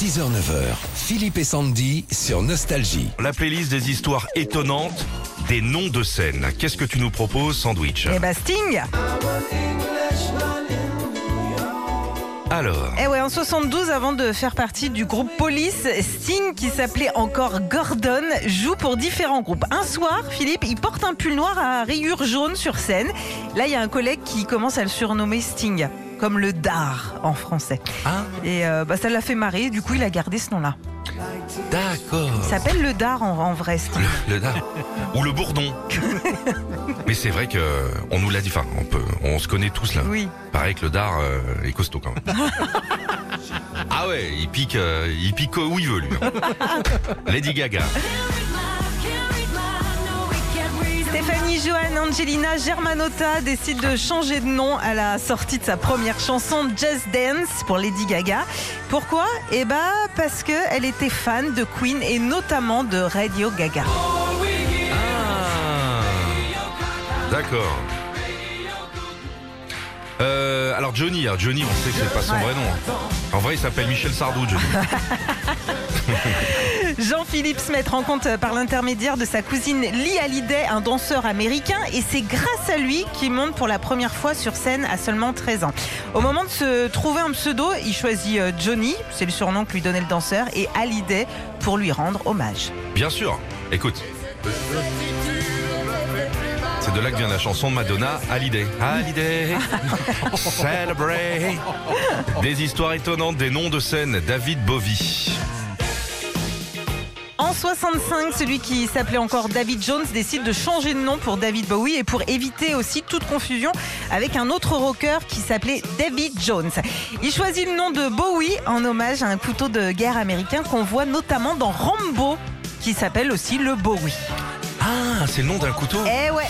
6h-9h, Philippe et Sandy sur Nostalgie. La playlist des histoires étonnantes des noms de scènes. Qu'est-ce que tu nous proposes, Sandwich Eh bah Sting Alors, Eh ouais, en 72, avant de faire partie du groupe Police, Sting, qui s'appelait encore Gordon, joue pour différents groupes. Un soir, Philippe, il porte un pull noir à rayures jaunes sur scène. Là, il y a un collègue qui commence à le surnommer Sting, comme le dard en français. ah, Et euh, bah, ça l'a fait marrer, du coup, il a gardé ce nom-là. d'accord. Il s'appelle le dard en, en vrai, Sting. Le dard. Ou le bourdon. Mais c'est vrai que on nous l'a dit. Enfin, on peut, on se connaît tous là. Oui. Pareil que le dard euh, est costaud quand même. ah ouais, il pique, euh, il pique où il veut lui. hein. Lady Gaga. Stéphanie Johan Angelina Germanotta décide de changer de nom à la sortie de sa première chanson Just Dance pour Lady Gaga. Pourquoi? Eh bah parce que elle était fan de Queen et notamment de Radio Gaga. Ah, d'accord. Euh, alors Johnny, alors Johnny, on sait que c'est pas son Ouais. vrai nom. hein. En vrai, il s'appelle Michel Sardou, Johnny. Jean-Philippe Smet rencontre par l'intermédiaire de sa cousine Lee Hallyday un danseur américain et c'est grâce à lui qu'il monte pour la première fois sur scène à seulement 13 ans. Au moment de se trouver un pseudo, il choisit euh, Johnny, c'est le surnom que lui donnait le danseur, et Hallyday pour lui rendre hommage. Bien sûr. Écoute. C'est de là que vient la chanson de Madonna, Hallyday. Hallyday, celebrate. Des histoires étonnantes, des noms de scène, David Bowie. En 65, celui qui s'appelait encore David Jones décide de changer de nom pour David Bowie et pour éviter aussi toute confusion avec un autre rocker qui s'appelait David Jones. Il choisit le nom de Bowie en hommage à un couteau de guerre américain qu'on voit notamment dans Rambo qui s'appelle aussi le Bowie. Ah, c'est le nom d'un couteau? Eh ouais